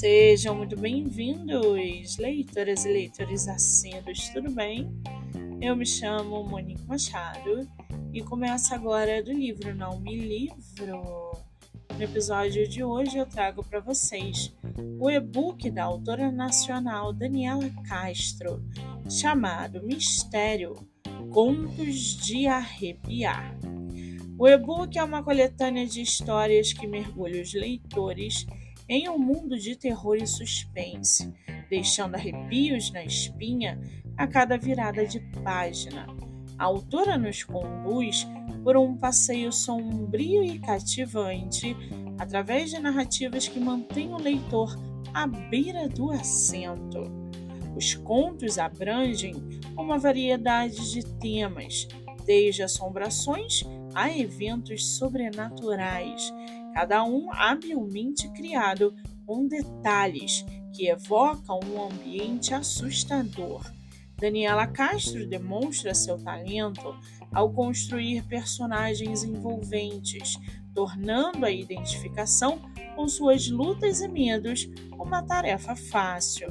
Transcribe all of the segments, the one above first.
Sejam muito bem-vindos, leitoras e leitores assíduos, tudo bem? Eu me chamo Monique Machado e começo agora do livro Não Me Livro. No episódio de hoje eu trago para vocês o e-book da autora nacional Daniela Castro, chamado Mistério Contos de Arrepiar. O e-book é uma coletânea de histórias que mergulha os leitores em um mundo de terror e suspense, deixando arrepios na espinha a cada virada de página. A autora nos conduz por um passeio sombrio e cativante através de narrativas que mantêm o leitor à beira do assento. Os contos abrangem uma variedade de temas, desde assombrações a eventos sobrenaturais, cada um habilmente criado com detalhes que evocam um ambiente assustador. Daniela Castro demonstra seu talento ao construir personagens envolventes, tornando a identificação com suas lutas e medos uma tarefa fácil.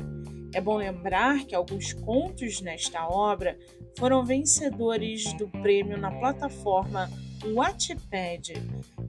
É bom lembrar que alguns contos nesta obra foram vencedores do prêmio na plataforma Wattpad.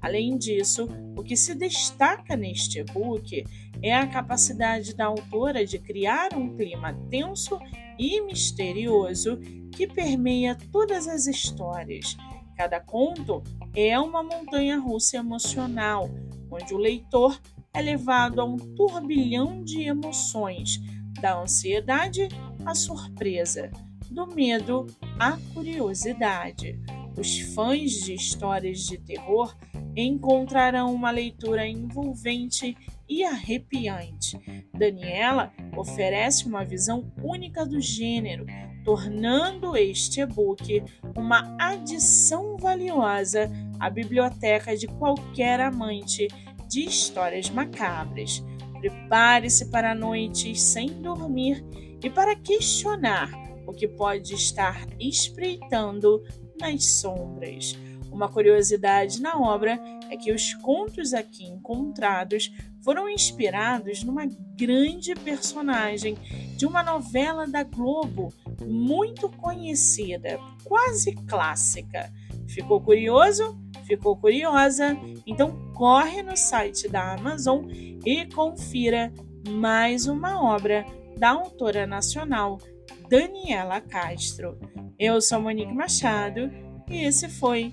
Além disso, o que se destaca neste e-book é a capacidade da autora de criar um clima tenso e misterioso que permeia todas as histórias. Cada conto é uma montanha russa emocional, onde o leitor é levado a um turbilhão de emoções, da ansiedade à surpresa, do medo à curiosidade. Os fãs de histórias de terror encontrarão uma leitura envolvente e arrepiante. Daniela oferece uma visão única do gênero, tornando este e-book uma adição valiosa à biblioteca de qualquer amante de histórias macabras. Prepare-se para noites sem dormir e para questionar o que pode estar espreitando nas sombras. Uma curiosidade na obra é que os contos aqui encontrados foram inspirados numa grande personagem de uma novela da Globo muito conhecida, quase clássica. Ficou curioso? Ficou curiosa? Então corre no site da Amazon e confira mais uma obra da autora nacional Daniela Castro. Eu sou Monique Machado e esse foi